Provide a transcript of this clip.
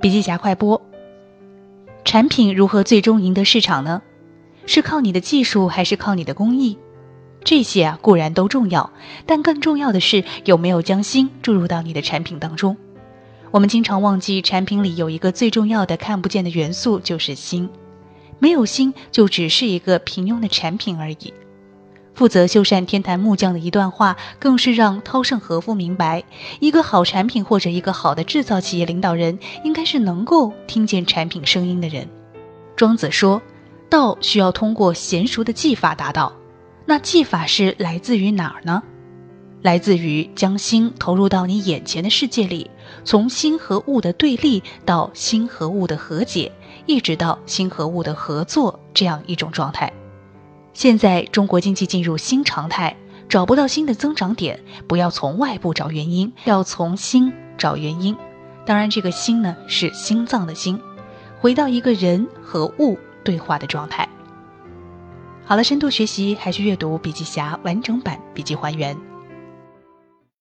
笔记侠快播：产品如何最终赢得市场呢？是靠你的技术还是靠你的工艺？这些啊固然都重要，但更重要的是有没有将心注入到你的产品当中。我们经常忘记，产品里有一个最重要的看不见的元素，就是心。没有心，就只是一个平庸的产品而已。负责修缮天坛木匠的一段话，更是让稻盛和夫明白，一个好产品或者一个好的制造企业领导人，应该是能够听见产品声音的人。庄子说：“道需要通过娴熟的技法达到。”那技法是来自于哪儿呢？来自于将心投入到你眼前的世界里，从心和物的对立到心和物的和解，一直到心和物的合作，这样一种状态。现在中国经济进入新常态，找不到新的增长点，不要从外部找原因，要从心找原因。当然，这个心呢是心脏的心，回到一个人和物对话的状态。好了，深度学习还是阅读笔记侠完整版笔记还原。